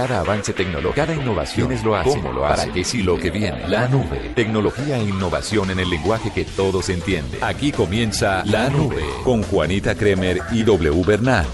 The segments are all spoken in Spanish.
Cada avance tecnológico, cada innovación es lo hace, cómo lo hace, para que si lo que viene, la nube, tecnología e innovación en el lenguaje que todos entienden. Aquí comienza La Nube con Juanita Kremer y W Bernal.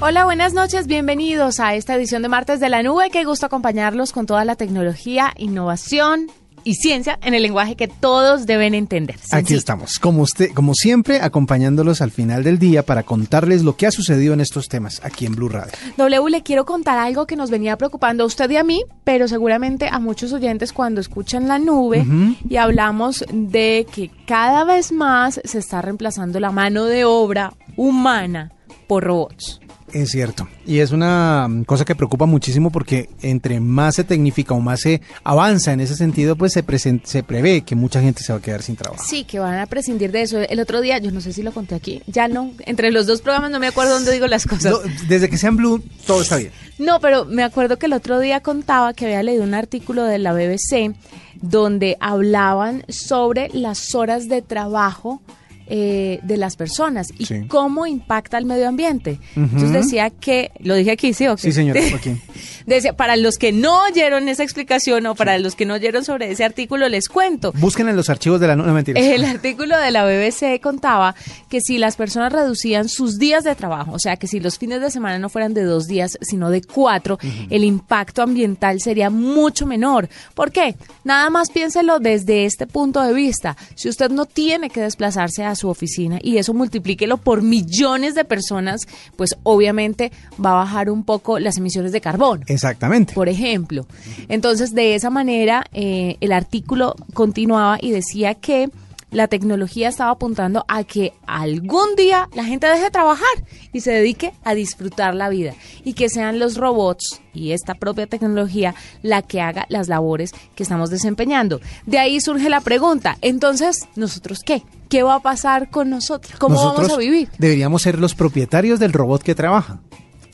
Hola, buenas noches, bienvenidos a esta edición de Martes de la Nube. Qué gusto acompañarlos con toda la tecnología, innovación y ciencia en el lenguaje que todos deben entender. Aquí estamos, como usted, como siempre, acompañándolos al final del día para contarles lo que ha sucedido en estos temas aquí en Blue Radio. W, le quiero contar algo que nos venía preocupando a usted y a mí, pero seguramente a muchos oyentes cuando escuchan la nube y hablamos de que cada vez más se está reemplazando la mano de obra humana por robots. Es cierto. Y es una mm, cosa que preocupa muchísimo porque entre más se tecnifica o más se avanza en ese sentido, pues se, se prevé que mucha gente se va a quedar sin trabajo. Sí, que van a prescindir de eso. El otro día, yo no sé si lo conté aquí, ya no, entre los dos programas no me acuerdo dónde digo las cosas. desde que sean Blue, todo está bien. No, pero me acuerdo que el otro día contaba que había leído un artículo de la BBC donde hablaban sobre las horas de trabajo eh, de las personas y cómo impacta el medio ambiente. Entonces decía que, lo dije aquí, ¿sí? Sí, señor, decía, para los que no oyeron esa explicación o para los que no oyeron sobre ese artículo, les cuento. Busquen en los archivos de la... No, mentira. El artículo de la BBC contaba que si las personas reducían sus días de trabajo, o sea, que si los fines de semana no fueran de dos días, sino de cuatro, el impacto ambiental sería mucho menor. ¿Por qué? Nada más piénselo desde este punto de vista. Si usted no tiene que desplazarse a su oficina y eso multiplíquelo por millones de personas, pues obviamente va a bajar un poco las emisiones de carbón. Exactamente. Por ejemplo. Entonces, de esa manera, eh, el artículo continuaba y decía que la tecnología estaba apuntando a que algún día la gente deje de trabajar y se dedique a disfrutar la vida y que sean los robots y esta propia tecnología la que haga las labores que estamos desempeñando. De ahí surge la pregunta, entonces, ¿nosotros qué? ¿Qué va a pasar con nosotros? ¿Cómo vamos a vivir? Deberíamos ser los propietarios del robot que trabaja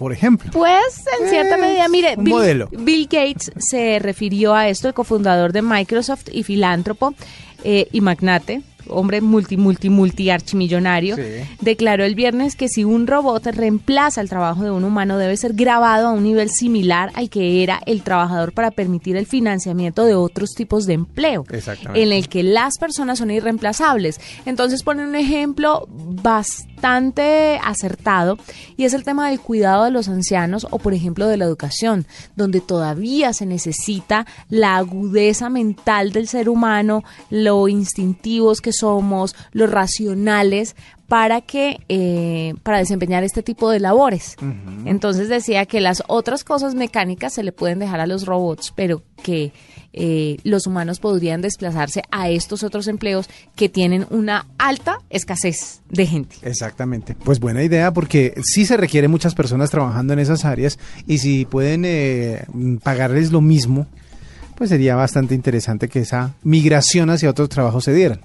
por ejemplo. Pues en cierta medida, mire, Bill, Bill, Gates se refirió a esto, el cofundador de Microsoft y filántropo eh, y magnate, hombre multi, multi, multi archimillonario, declaró el viernes que si un robot reemplaza el trabajo de un humano debe ser grabado a un nivel similar al que era el trabajador para permitir el financiamiento de otros tipos de empleo, en el que las personas son irreemplazables. Entonces pone un ejemplo bastante acertado y es el tema del cuidado de los ancianos o por ejemplo de la educación, donde todavía se necesita la agudeza mental del ser humano, lo instintivos que somos, los racionales para que eh, para desempeñar este tipo de labores. Entonces decía que las otras cosas mecánicas se le pueden dejar a los robots, pero que eh, los humanos podrían desplazarse a estos otros empleos que tienen una alta escasez de gente. Exactamente. Pues buena idea porque sí se requiere muchas personas trabajando en esas áreas y si pueden eh, pagarles lo mismo, pues sería bastante interesante que esa migración hacia otros trabajos se diera.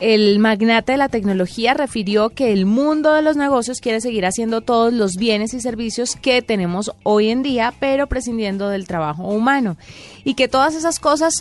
El magnate de la tecnología refirió que el mundo de los negocios quiere seguir haciendo todos los bienes y servicios que tenemos hoy en día, pero prescindiendo del trabajo humano. Y que todas esas cosas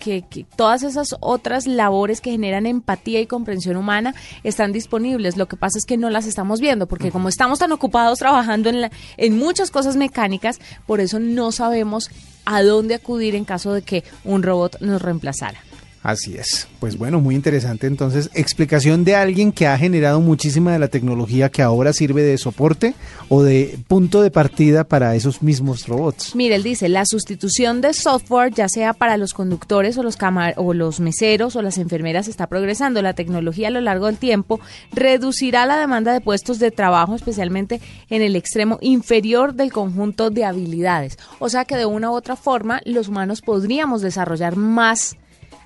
que, todas esas otras labores que generan empatía y comprensión humana están disponibles. Lo que pasa es que no las estamos viendo, porque como estamos tan ocupados trabajando en, en muchas cosas mecánicas, por eso no sabemos a dónde acudir en caso de que un robot nos reemplazara. Así es. Pues bueno, muy interesante entonces. Explicación de alguien que ha generado muchísima de la tecnología que ahora sirve de soporte o de punto de partida para esos mismos robots. Mire, él dice, la sustitución de software, ya sea para los conductores o los, o los meseros o las enfermeras, está progresando. La tecnología a lo largo del tiempo reducirá la demanda de puestos de trabajo, especialmente en el extremo inferior del conjunto de habilidades. O sea que de una u otra forma los humanos podríamos desarrollar más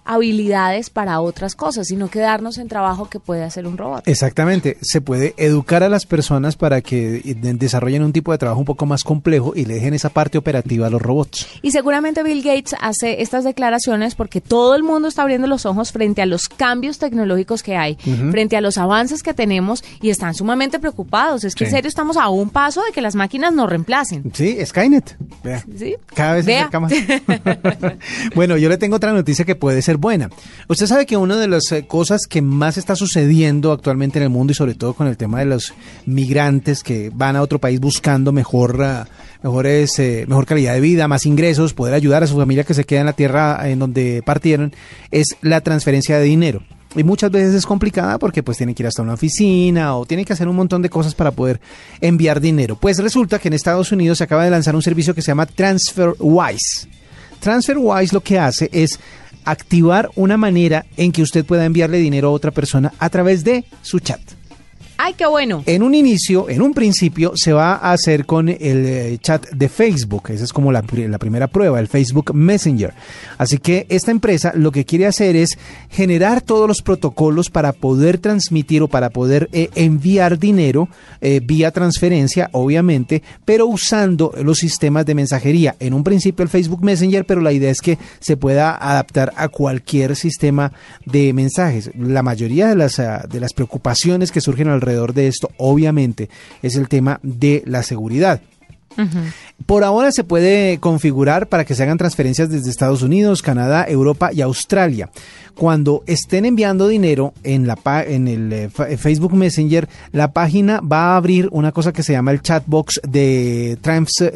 habilidades para otras cosas, sino quedarnos en trabajo que puede hacer un robot. Exactamente, se puede educar a las personas para que desarrollen un tipo de trabajo un poco más complejo y le dejen esa parte operativa a los robots. Y seguramente Bill Gates hace estas declaraciones porque todo el mundo está abriendo los ojos frente a los cambios tecnológicos que hay, frente a los avances que tenemos y están sumamente preocupados. Es que en serio estamos a un paso de que las máquinas nos reemplacen. Sí, Skynet. Vea. ¿Sí? Cada vez se acerca más. bueno, yo le tengo otra noticia que puede ser buena. Usted sabe que una de las eh, cosas que más está sucediendo actualmente en el mundo y sobre todo con el tema de los migrantes que van a otro país buscando mejor, uh, mejores, eh, mejor calidad de vida, más ingresos, poder ayudar a su familia que se queda en la tierra en donde partieron, es la transferencia de dinero y muchas veces es complicada porque pues tienen que ir hasta una oficina o tienen que hacer un montón de cosas para poder enviar dinero. Pues resulta que en Estados Unidos se acaba de lanzar un servicio que se llama TransferWise. TransferWise lo que hace es activar una manera en que usted pueda enviarle dinero a otra persona a través de su chat. ¡Ay, qué bueno! En un inicio, en un principio, se va a hacer con el eh, chat de Facebook. Esa es como la, primera prueba, el Facebook Messenger. Así que esta empresa lo que quiere hacer es generar todos los protocolos para poder transmitir o para poder eh, enviar dinero eh, vía transferencia, obviamente, pero usando los sistemas de mensajería. En un principio el Facebook Messenger, pero la idea es que se pueda adaptar a cualquier sistema de mensajes. La mayoría de las, de las preocupaciones que surgen al alrededor de esto, obviamente, es el tema de la seguridad. Por ahora se puede configurar para que se hagan transferencias desde Estados Unidos, Canadá, Europa y Australia cuando estén enviando dinero en, la, en el eh, eh, Facebook Messenger, la página va a abrir una cosa que se llama el chatbox de,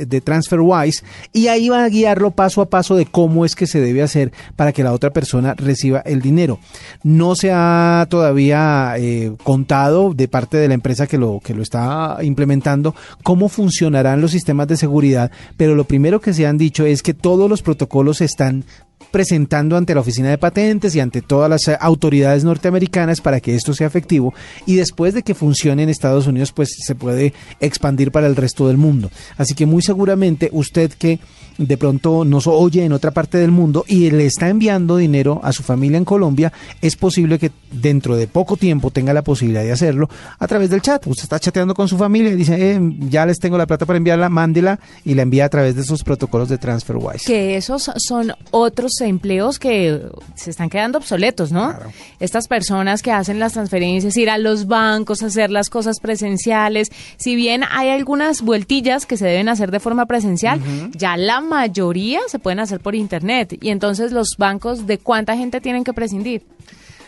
de TransferWise y ahí va a guiarlo paso a paso de cómo es que se debe hacer para que la otra persona reciba el dinero. No se ha todavía eh, contado de parte de la empresa que lo, que lo está implementando cómo funcionarán los sistemas de seguridad, pero lo primero que se han dicho es que todos los protocolos están presentando ante la Oficina de Patentes y ante todas las eh, autoridades norteamericanas para que esto sea efectivo y después de que funcione en Estados Unidos pues se puede expandir para el resto del mundo. Así que muy seguramente usted que de pronto nos oye en otra parte del mundo y le está enviando dinero a su familia en Colombia, es posible que dentro de poco tiempo tenga la posibilidad de hacerlo a través del chat. Usted está chateando con su familia y dice, eh, ya les tengo la plata para enviarla, mándela y la envía a través de esos protocolos de TransferWise. Que esos son otros empleos que se están quedando obsoletos, ¿no? Estas personas que hacen las transferencias, ir a los bancos, hacer las cosas presenciales, si bien hay algunas vueltillas que se deben hacer de forma presencial, ya la mayoría se pueden hacer por internet. Y entonces los bancos, ¿de cuánta gente tienen que prescindir?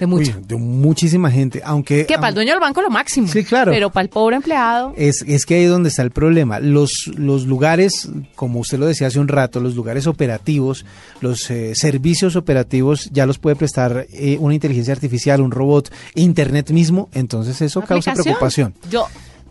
De mucha. de muchísima gente, aunque... Que para el dueño del banco lo máximo. Sí, claro. Pero para el pobre empleado... Es, es que ahí es donde está el problema. Los, los lugares, como usted lo decía hace un rato, los lugares operativos, los eh, servicios operativos ya los puede prestar eh, una inteligencia artificial, un robot, internet mismo, entonces eso causa preocupación. Yo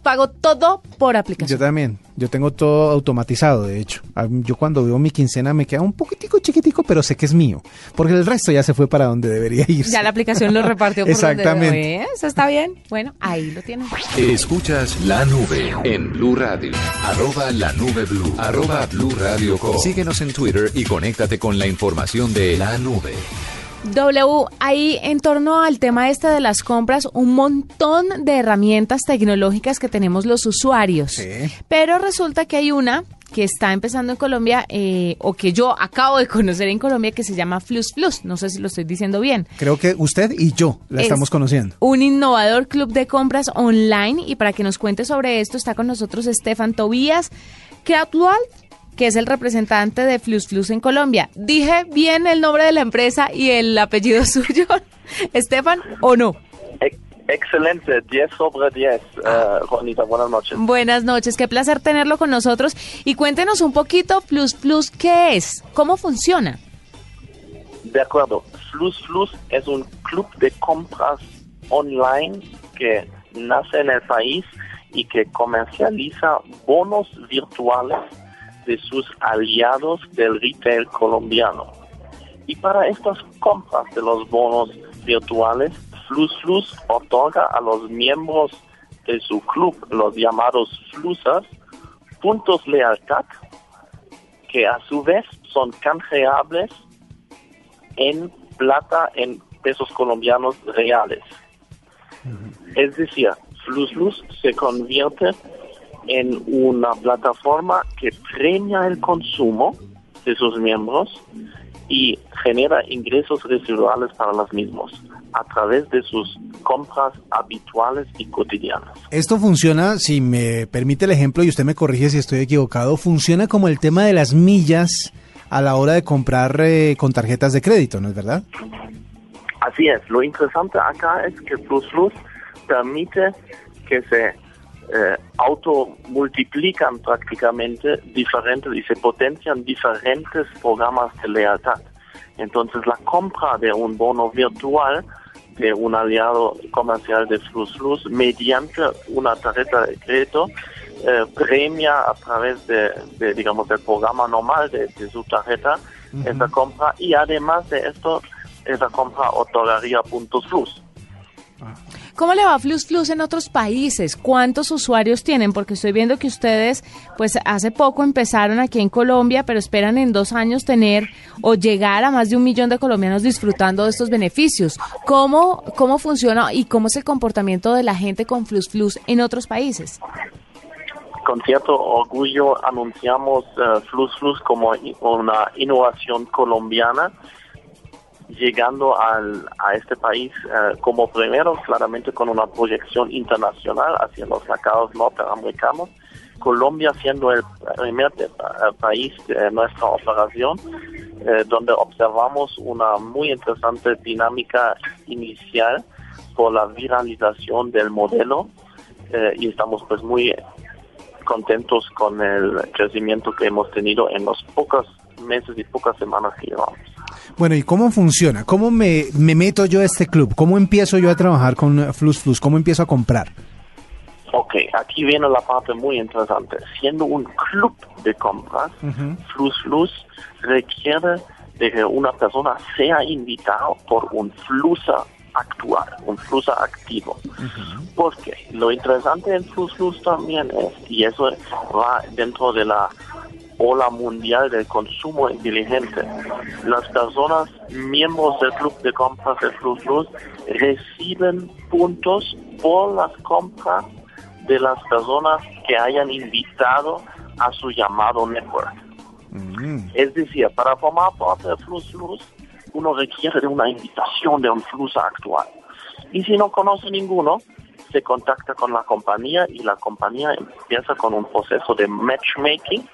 pago todo por aplicación. Yo también. Yo tengo todo automatizado, de hecho. Yo cuando veo mi quincena me queda un poquitico chiquitico, pero sé que es mío. Porque el resto ya se fue para donde debería ir. Ya la aplicación lo repartió por Exactamente. Donde Eso está bien. Bueno, ahí lo tienen. Escuchas La Nube en Blue Radio. Arroba La Nube Blue. Arroba Blue Radio Síguenos en Twitter y conéctate con la información de La Nube. W, ahí en torno al tema este de las compras, un montón de herramientas tecnológicas que tenemos los usuarios. Pero resulta que hay una que está empezando en Colombia eh, o que yo acabo de conocer en Colombia que se llama Flus Flus. No sé si lo estoy diciendo bien. Creo que usted y yo la estamos conociendo. Un innovador club de compras online y para que nos cuente sobre esto está con nosotros Estefan Tobías, que actual que es el representante de Flus Flus en Colombia. ¿Dije bien el nombre de la empresa y el apellido suyo, Estefan, o no? Excelente, 10 sobre 10. Uh, Juanita, buenas noches. Buenas noches, qué placer tenerlo con nosotros. Y cuéntenos un poquito, Flus Flus, ¿qué es? ¿Cómo funciona? De acuerdo, Flus Flus es un club de compras online que nace en el país y que comercializa bonos virtuales de sus aliados del retail colombiano. Y para estas compras de los bonos virtuales, Flus Flus otorga a los miembros de su club, los llamados Flusas, puntos lealtad que a su vez son canjeables en plata en pesos colombianos reales. Es decir, Flus Flus se convierte en una plataforma que premia el consumo de sus miembros y genera ingresos residuales para los mismos a través de sus compras habituales y cotidianas. Esto funciona, si me permite el ejemplo y usted me corrige si estoy equivocado, funciona como el tema de las millas a la hora de comprar eh, con tarjetas de crédito, ¿no es verdad? Así es, lo interesante acá es que Plus Plus permite que se eh, automultiplican prácticamente diferentes y se potencian diferentes programas de lealtad. Entonces la compra de un bono virtual de un aliado comercial de Plus mediante una tarjeta de crédito eh, premia a través de, digamos, del programa normal de, su tarjeta esa compra y además de esto, esa compra otorgaría puntos Plus. ¿Cómo le va Flus en otros países? ¿Cuántos usuarios tienen? Porque estoy viendo que ustedes, pues hace poco empezaron aquí en Colombia, pero esperan en dos años tener o llegar a más de un millón de colombianos disfrutando de estos beneficios. ¿Cómo, cómo funciona y cómo es el comportamiento de la gente con Flus en otros países? Con cierto orgullo anunciamos uh, como una innovación colombiana llegando al, a este país eh, como primero, claramente con una proyección internacional hacia los mercados norteamericanos. Colombia siendo el primer eh, país de nuestra operación, eh, donde observamos una muy interesante dinámica inicial por la viralización del modelo y estamos pues muy contentos con el crecimiento que hemos tenido en los pocos meses y pocas semanas que llevamos. Bueno, ¿y cómo funciona? ¿Cómo me, meto yo a este club? ¿Cómo empiezo yo a trabajar con Flus Flus? ¿Cómo empiezo a comprar? Ok, aquí viene la parte muy interesante. Siendo un club de compras, Flus Flus requiere de que una persona sea invitada por un flusa actual, un flusa activo. Porque lo interesante en Flus Flus también es, y eso va dentro de la ola mundial del consumo inteligente. Las personas miembros del club de compras de Plus Plus reciben puntos por las compras de las personas que hayan invitado a su llamado network. Mm. Es decir, para formar parte de Plus Plus, uno requiere de una invitación de un Flux actual. Y si no conoce ninguno, se contacta con la compañía y la compañía empieza con un proceso de matchmaking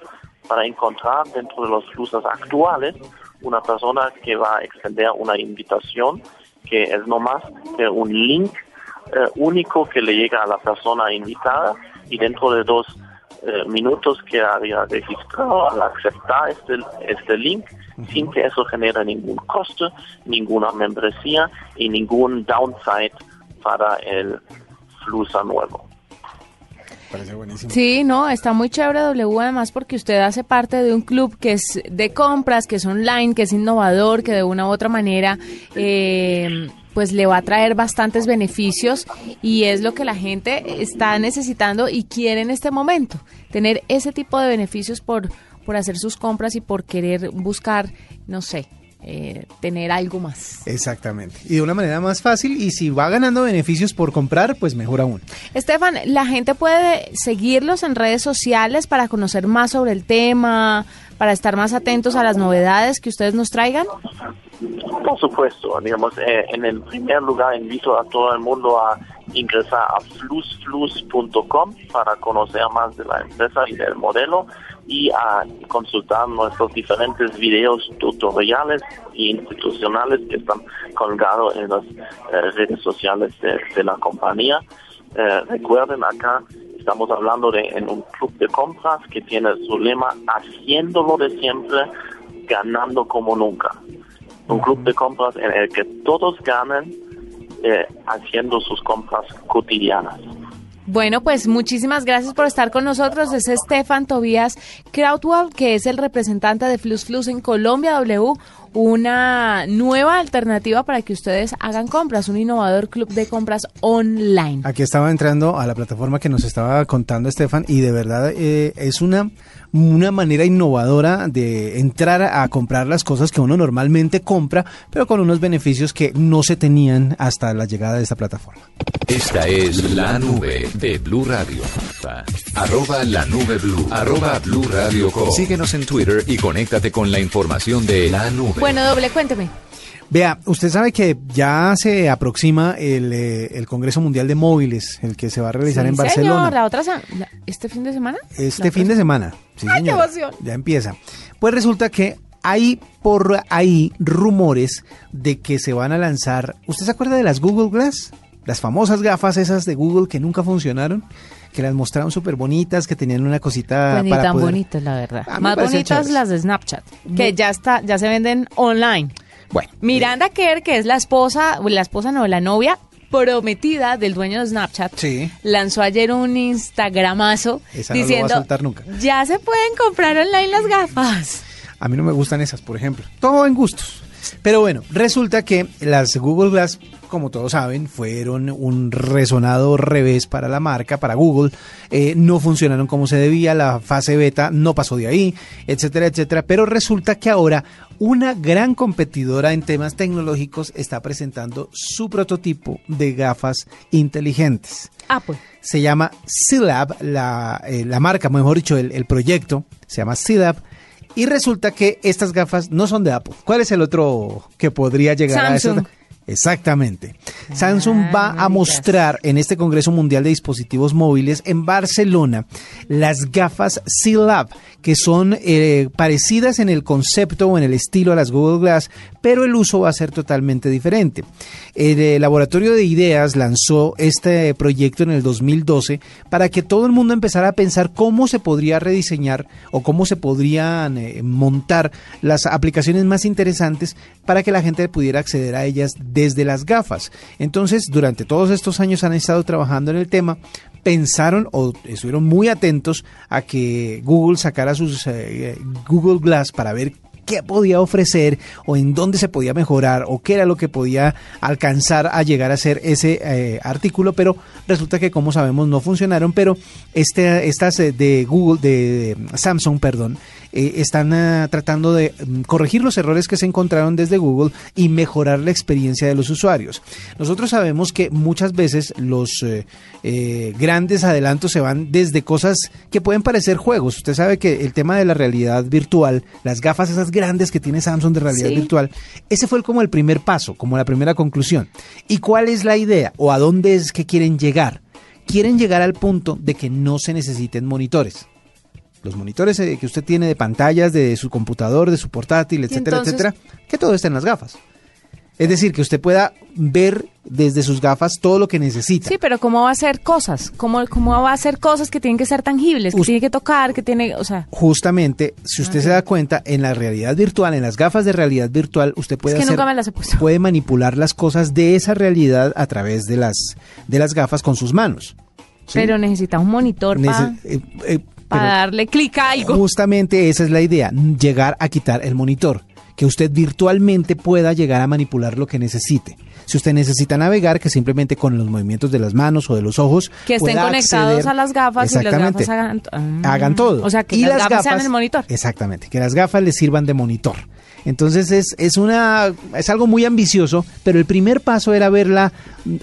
para encontrar dentro de los flusos actuales una persona que va a extender una invitación que es no más que un link eh, único que le llega a la persona invitada y dentro de dos eh, minutos que había registrado al aceptar este, este link sin que eso genere ningún costo, ninguna membresía y ningún downside para el flusa nuevo. Sí, no, está muy chévere W además porque usted hace parte de un club que es de compras, que es online, que es innovador, que de una u otra manera eh, pues le va a traer bastantes beneficios y es lo que la gente está necesitando y quiere en este momento, tener ese tipo de beneficios por, por hacer sus compras y por querer buscar, no sé, eh, tener algo más. Exactamente. Y de una manera más fácil y si va ganando beneficios por comprar, pues mejor aún. Estefan, ¿la gente puede seguirlos en redes sociales para conocer más sobre el tema, para estar más atentos a las novedades que ustedes nos traigan? Por supuesto, digamos, eh, en el primer lugar invito a todo el mundo a ingresar a flusflus.com para conocer más de la empresa y del modelo y a consultar nuestros diferentes videos tutoriales e institucionales que están colgados en las eh, redes sociales de, la compañía. Eh, recuerden acá estamos hablando de un club de compras que tiene su lema haciéndolo de siempre, ganando como nunca. Un club de compras en el que todos ganen eh, haciendo sus compras cotidianas. Bueno, pues muchísimas gracias por estar con nosotros. Es Estefan Tobías Krautwald, que es el representante de Flus Flus en Colombia W, una nueva alternativa para que ustedes hagan compras, un innovador club de compras online. Aquí estaba entrando a la plataforma que nos estaba contando Estefan y de verdad eh, es una una manera innovadora de entrar a comprar las cosas que uno normalmente compra, pero con unos beneficios que no se tenían hasta la llegada de esta plataforma. Esta es la nube de Blue Radio. Arroba la nube Blue. Arroba Blue Radio Síguenos en Twitter y conéctate con la información de la nube. Bueno, doble, cuénteme. Vea, usted sabe que ya se aproxima el, eh, Congreso Mundial de Móviles, el que se va a realizar en Barcelona. la otra ¿Este fin de semana? Este fin de semana. Sí, ¡Ay, qué emoción! Ya empieza. Pues resulta que hay por ahí rumores de que se van a lanzar. ¿Usted se acuerda de las Google Glass? Las famosas gafas esas de Google que nunca funcionaron, que las mostraron súper bonitas, que tenían una cosita pues para tan bonitas, la verdad. Más bonitas las de Snapchat, que ya está, ya se venden online. Bueno, Miranda Kerr, que es la esposa, la esposa no, la novia prometida del dueño de Snapchat, Sí. lanzó ayer un Instagramazo Esa no diciendo, nunca. ya se pueden comprar online las gafas. A mí no me gustan esas, por ejemplo. Todo en gustos. Pero bueno, resulta que las Google Glass, como todos saben, fueron un resonado revés para la marca, para Google. Eh, no funcionaron como se debía, la fase beta no pasó de ahí, etcétera, etcétera. Pero resulta que ahora una gran competidora en temas tecnológicos está presentando su prototipo de gafas inteligentes Ah, pues. se llama C-Lab, la, eh, la marca, mejor dicho, el, el proyecto se llama C-Lab. Y resulta que estas gafas no son de Apple. ¿Cuál es el otro que podría llegar a eso? Exactamente. Samsung va a mostrar en este Congreso Mundial de Dispositivos Móviles en Barcelona las gafas C-Lab, que son eh, parecidas en el concepto o en el estilo a las Google Glass, pero el uso va a ser totalmente diferente. El eh, Laboratorio de Ideas lanzó este proyecto en el 2012 para que todo el mundo empezara a pensar cómo se podría rediseñar o cómo se podrían eh, montar las aplicaciones más interesantes para que la gente pudiera acceder a ellas desde las gafas. Entonces, durante todos estos años han estado trabajando en el tema, pensaron o estuvieron muy atentos a que Google sacara sus eh, Google Glass para ver qué podía ofrecer o en dónde se podía mejorar o qué era lo que podía alcanzar a llegar a ser ese eh, artículo, pero resulta que como sabemos no funcionaron, pero este, estas eh, de Google, de, de Samsung, perdón, eh, están ah, tratando de mm, corregir los errores que se encontraron desde Google y mejorar la experiencia de los usuarios. Nosotros sabemos que muchas veces los eh, eh, grandes adelantos se van desde cosas que pueden parecer juegos. Usted sabe que el tema de la realidad virtual, las gafas esas grandes que tiene Samsung de realidad Sí. virtual, ese fue como el primer paso, como la primera conclusión. ¿Y cuál es la idea o a dónde es que quieren llegar? Quieren llegar al punto de que no se necesiten monitores. Los monitores eh, que usted tiene de pantallas, de su computador, de su portátil, etcétera, entonces- etcétera, que todo esté en las gafas. Es decir, que usted pueda ver desde sus gafas todo lo que necesita. Sí, pero ¿cómo va a hacer cosas? ¿Cómo, ¿Cómo va a hacer cosas que tienen que ser tangibles, que tiene que tocar, que tiene, o sea, Justamente, si usted se da cuenta, en la realidad virtual, en las gafas de realidad virtual, usted puede es que hacer- nunca me las he puesto. puede manipular las cosas de esa realidad a través de las de las gafas con sus manos. ¿sí? Pero necesita un monitor para Nece- eh, eh, pero darle clic a algo. justamente esa es la idea, llegar a quitar el monitor, que usted virtualmente pueda llegar a manipular lo que necesite. Si usted necesita navegar, que simplemente con los movimientos de las manos o de los ojos Que estén conectados acceder- a las gafas y las Exactamente. gafas hagan, ah. hagan todo. O sea, que Y las, gafas, sean el monitor. Exactamente, que las gafas les sirvan de monitor. Entonces es, es una es algo muy ambicioso, pero el primer paso era ver la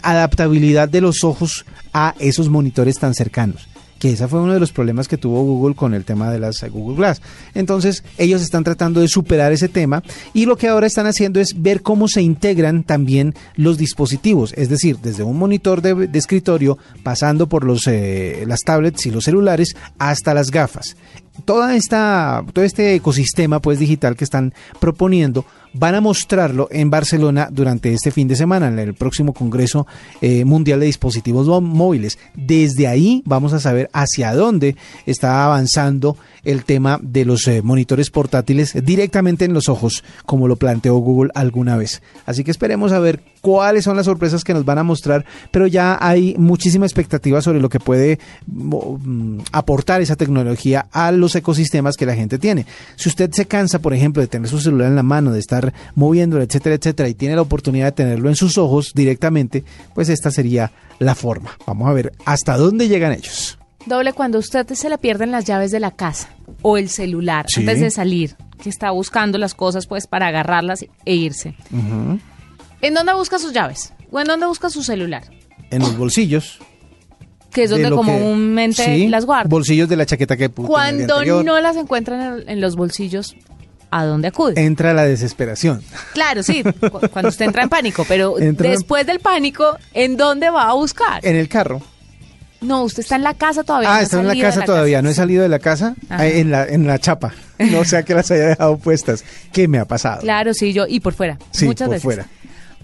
adaptabilidad de los ojos a esos monitores tan cercanos. Que ese fue uno de los problemas que tuvo Google con el tema de las eh, Google Glass. Entonces, ellos están tratando de superar ese tema y lo que ahora están haciendo es ver cómo se integran también los dispositivos, es decir, desde un monitor de, escritorio, pasando por los, eh, las tablets y los celulares, hasta las gafas toda esta, todo este ecosistema pues digital que están proponiendo van a mostrarlo en Barcelona durante este fin de semana, en el próximo Congreso eh, Mundial de Dispositivos Mó- Móviles. Desde ahí vamos a saber hacia dónde está avanzando el tema de los eh, monitores portátiles directamente en los ojos, como lo planteó Google alguna vez. Así que esperemos a ver cuáles son las sorpresas que nos van a mostrar, pero ya hay muchísima expectativa sobre lo que puede mm, aportar esa tecnología a los ecosistemas que la gente tiene. Si usted se cansa, por ejemplo, de tener su celular en la mano, de estar moviéndolo, etcétera, etcétera, y tiene la oportunidad de tenerlo en sus ojos directamente, pues esta sería la forma. Vamos a ver hasta dónde llegan ellos. Doble, cuando usted se le pierden las llaves de la casa o el celular Sí. antes de salir, que está buscando las cosas pues para agarrarlas e irse. ¿En dónde busca sus llaves? ¿O en dónde busca su celular? En los bolsillos. Que es de donde lo comúnmente sí, las guarda. Bolsillos de la chaqueta que puso Cuando no las encuentran en, en los bolsillos, ¿a dónde acude? Entra la desesperación. Claro, sí, cu- cuando usted entra en pánico, pero Entra en- después del pánico, ¿en dónde va a buscar? En el carro. No, usted está en la casa todavía. Ah, no está en la casa todavía, no he salido de la casa Ajá. en la, en la chapa. No sea que las haya dejado puestas. ¿Qué me ha pasado? Claro, sí, yo. Y por fuera. Sí, muchas por veces. fuera.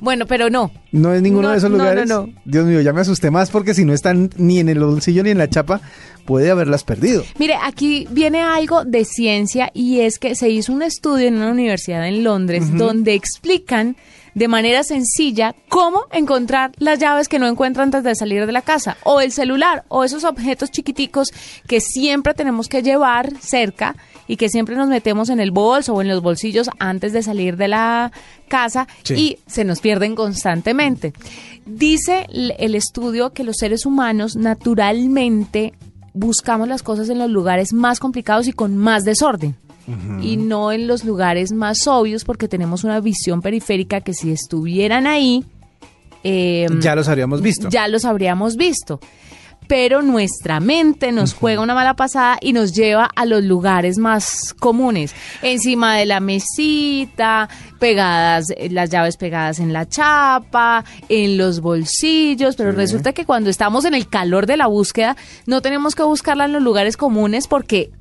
Bueno, pero no. ¿No es ninguno No, de esos no, no, lugares? no. Dios mío, ya me asusté más porque si no están ni en el bolsillo ni en la chapa, puede haberlas perdido. Mire, aquí viene algo de ciencia y es que se hizo un estudio en una universidad en Londres donde explican de manera sencilla cómo encontrar las llaves que no encuentran antes de salir de la casa o el celular o esos objetos chiquiticos que siempre tenemos que llevar cerca y que siempre nos metemos en el bolso o en los bolsillos antes de salir de la casa Sí. y se nos pierden constantemente. Dice el estudio que los seres humanos naturalmente buscamos las cosas en los lugares más complicados y con más desorden. Y no en los lugares más obvios porque tenemos una visión periférica que si estuvieran ahí, eh, Ya los habríamos visto. ya los habríamos visto. Pero nuestra mente nos juega una mala pasada y nos lleva a los lugares más comunes. Encima de la mesita, pegadas, eh, las llaves pegadas en la chapa, en los bolsillos. Pero resulta que cuando estamos en el calor de la búsqueda, no tenemos que buscarla en los lugares comunes porque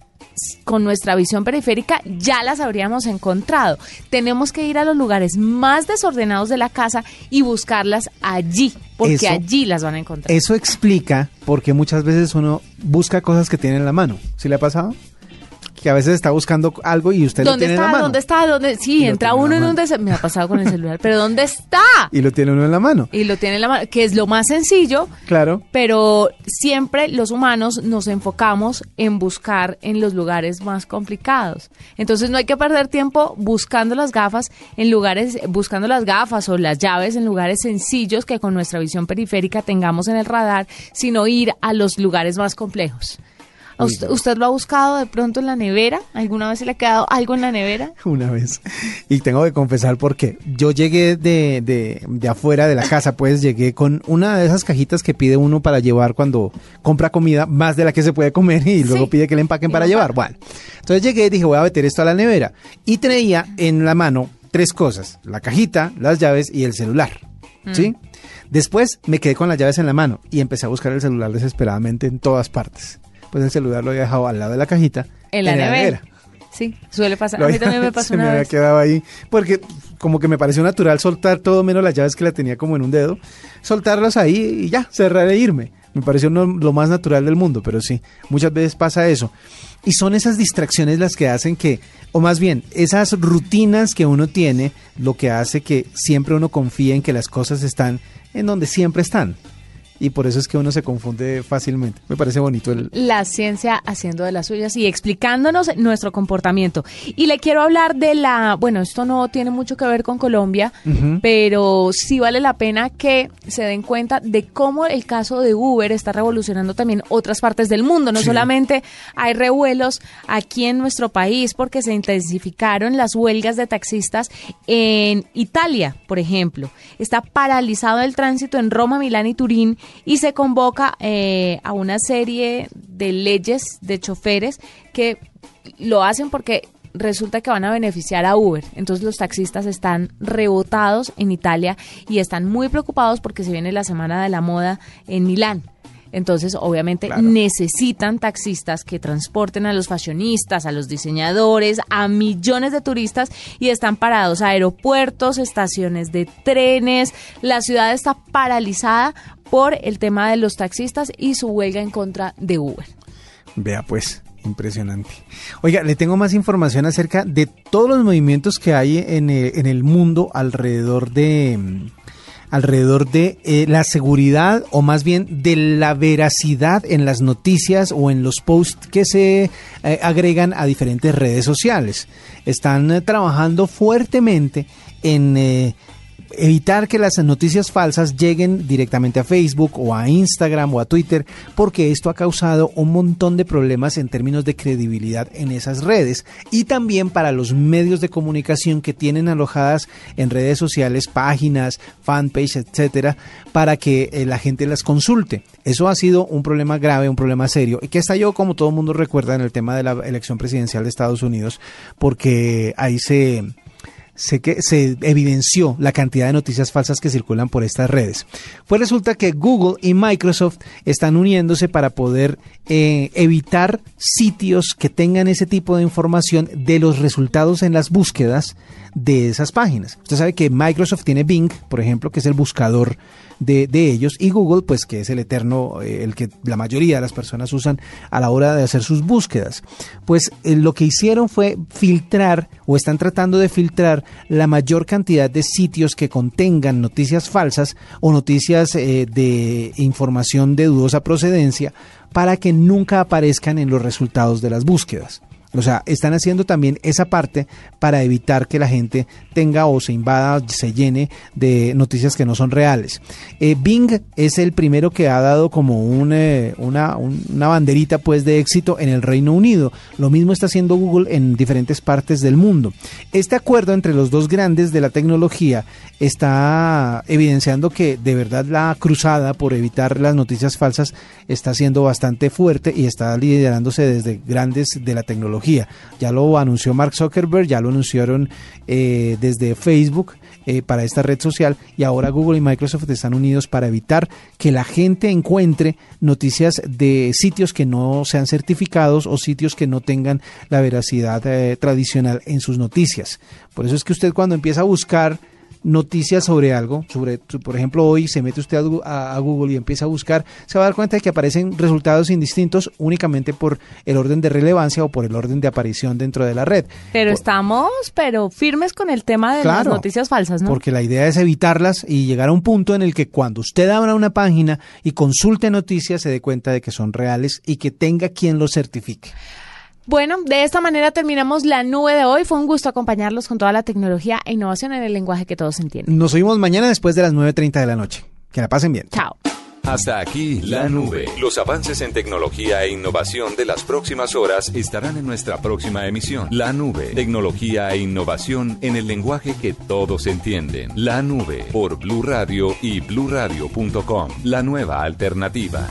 con nuestra visión periférica ya las habríamos encontrado. Tenemos que ir a los lugares más desordenados de la casa y buscarlas allí, porque Eso- allí las van a encontrar. Eso explica por qué muchas veces uno busca cosas que tiene en la mano. ¿Sí le ha pasado? Que a veces está buscando algo y usted lo ¿Dónde tiene en la está? mano. ¿Dónde está? ¿Dónde? Sí, Y lo entra en uno en donde se... Me ha pasado con el celular, pero ¿dónde está? Y lo tiene uno en la mano. Y lo tiene en la mano, que es lo más sencillo, Claro. pero siempre los humanos nos enfocamos en buscar en los lugares más complicados. Entonces no hay que perder tiempo buscando las gafas en lugares, buscando las gafas o las llaves en lugares sencillos que con nuestra visión periférica tengamos en el radar, sino ir a los lugares más complejos. ¿A Uy, ¿Usted, lo ha buscado de pronto en la nevera? ¿Alguna vez se le ha quedado algo en la nevera? Una vez. Y tengo que confesar porque yo llegué de, de, de afuera de la casa, pues llegué con una de esas cajitas que pide uno para llevar cuando compra comida, más de la que se puede comer y luego Sí. pide que le empaquen para llevar. Bueno, entonces llegué y dije, voy a meter esto a la nevera. Y traía en la mano tres cosas, la cajita, las llaves y el celular. Mm. ¿Sí? Después me quedé con las llaves en la mano y empecé a buscar el celular desesperadamente en todas partes. Pues el celular lo había dejado al lado de la cajita. En la nevera. Sí, suele pasar. Lo A mí había- también me pasó se me una había vez. quedado ahí porque como que me pareció natural soltar todo menos las llaves que la tenía como en un dedo, soltarlas ahí y ya, cerrar e irme. Me pareció no- lo más natural del mundo, pero sí, muchas veces pasa eso. Y son esas distracciones las que hacen que, o más bien, esas rutinas que uno tiene, lo que hace que siempre uno confíe en que las cosas están en donde siempre están. Y por eso es que uno se confunde fácilmente. Me parece bonito el, La ciencia haciendo de las suyas y explicándonos nuestro comportamiento. Y le quiero hablar de la, bueno, esto no tiene mucho que ver con Colombia, pero sí vale la pena que se den cuenta de cómo el caso de Uber está revolucionando también otras partes del mundo. No Sí. solamente hay revuelos aquí en nuestro país porque se intensificaron las huelgas de taxistas en Italia, por ejemplo. Está paralizado el tránsito en Roma, Milán y Turín y se convoca eh, a una serie de leyes de choferes que lo hacen porque resulta que van a beneficiar a Uber. Entonces los taxistas están rebotados en Italia y están muy preocupados porque se viene la Semana de la Moda en Milán. Entonces, obviamente, Claro. necesitan taxistas que transporten a los fashionistas, a los diseñadores, a millones de turistas y están parados aeropuertos, estaciones de trenes. La ciudad está paralizada por el tema de los taxistas y su huelga en contra de Uber. Vea pues, impresionante. Oiga, le tengo más información acerca de todos los movimientos que hay en, eh, en el mundo alrededor de mm, alrededor de eh, la seguridad o más bien de la veracidad en las noticias o en los posts que se eh, agregan a diferentes redes sociales. Están eh, trabajando fuertemente en evitar que las noticias falsas lleguen directamente a Facebook o a Instagram o a Twitter, porque esto ha causado un montón de problemas en términos de credibilidad en esas redes y también para los medios de comunicación que tienen alojadas en redes sociales páginas, fanpage, etcétera, para que eh, la gente las consulte. Eso ha sido un problema grave, un problema serio y que estalló, como todo el mundo recuerda, en el tema de la elección presidencial de Estados Unidos, porque ahí se se, que, se evidenció la cantidad de noticias falsas que circulan por estas redes. Pues resulta que Google y Microsoft están uniéndose para poder eh, evitar sitios que tengan ese tipo de información de los resultados en las búsquedas de esas páginas. Usted sabe que Microsoft tiene Bing, por ejemplo, que es el buscador de, ellos, y Google, pues que es el eterno, eh, el que la mayoría de las personas usan a la hora de hacer sus búsquedas. Pues eh, lo que hicieron fue filtrar o están tratando de filtrar la mayor cantidad de sitios que contengan noticias falsas o noticias eh, de información de dudosa procedencia para que nunca aparezcan en los resultados de las búsquedas. O sea, están haciendo también esa parte para evitar que la gente tenga o se invada, se llene de noticias que no son reales. Eh, Bing es el primero que ha dado como eh, una, una banderita pues de éxito en el Reino Unido. Lo mismo está haciendo Google en diferentes partes del mundo. Este acuerdo entre los dos grandes de la tecnología está evidenciando que de verdad la cruzada por evitar las noticias falsas está siendo bastante fuerte y está liderándose desde grandes de la tecnología. Ya lo anunció Mark Zuckerberg, ya lo anunciaron eh, desde Facebook eh, para esta red social y ahora Google y Microsoft están unidos para evitar que la gente encuentre noticias de sitios que no sean certificados o sitios que no tengan la veracidad eh, tradicional en sus noticias. Por eso es que usted cuando empieza a buscar noticias sobre algo, sobre, por ejemplo, hoy se mete usted a, Google y empieza a buscar, se va a dar cuenta de que aparecen resultados indistintos únicamente por el orden de relevancia o por el orden de aparición dentro de la red. Pero estamos, pero firmes con el tema de las noticias falsas, ¿no? Porque la idea es evitarlas y llegar a un punto en el que cuando usted abra una página y consulte noticias se dé cuenta de que son reales y que tenga quien lo certifique. Bueno, de esta manera terminamos la nube de hoy. Fue un gusto acompañarlos con toda la tecnología e innovación en el lenguaje que todos entienden. Nos oímos mañana después de las 9.30 de la noche. Que la pasen bien. Chao. Hasta aquí la nube. Los avances en tecnología e innovación de las próximas horas estarán en nuestra próxima emisión. La nube, tecnología e innovación en el lenguaje que todos entienden. La nube por Blue Radio y bluradio.com. La nueva alternativa.